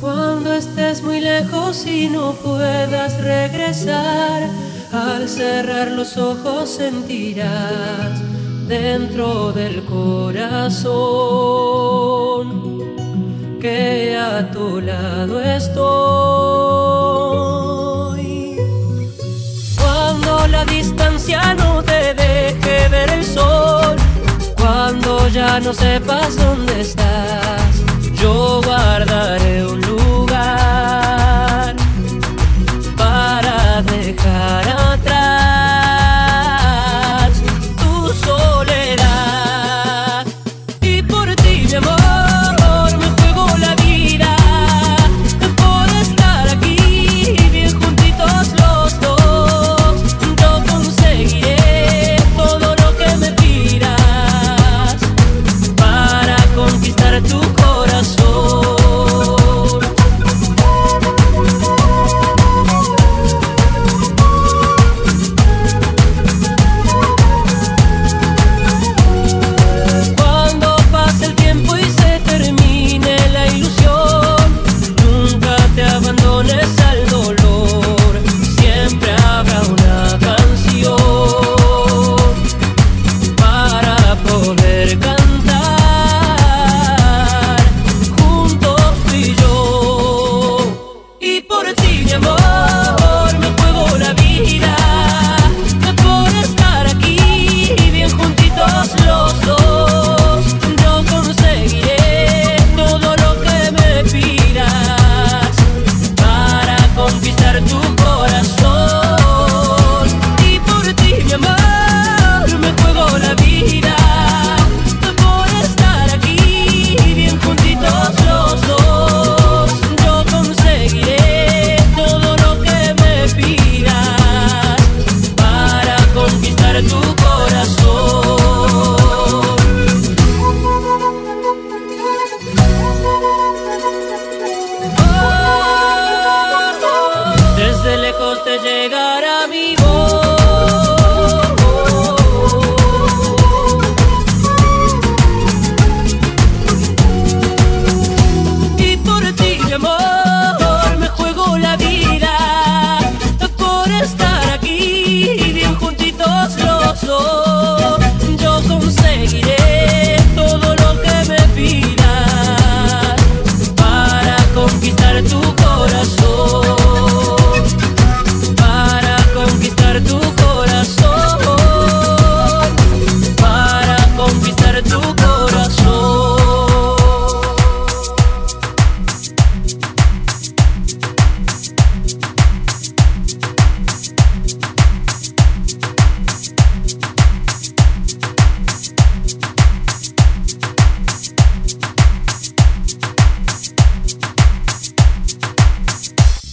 Cuando estés muy lejos y no puedas regresar, al cerrar los ojos sentirás dentro del corazón que a tu lado estoy. no sepas dónde estás.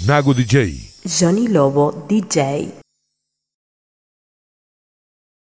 Nago DJ. Johnny Lobo DJ.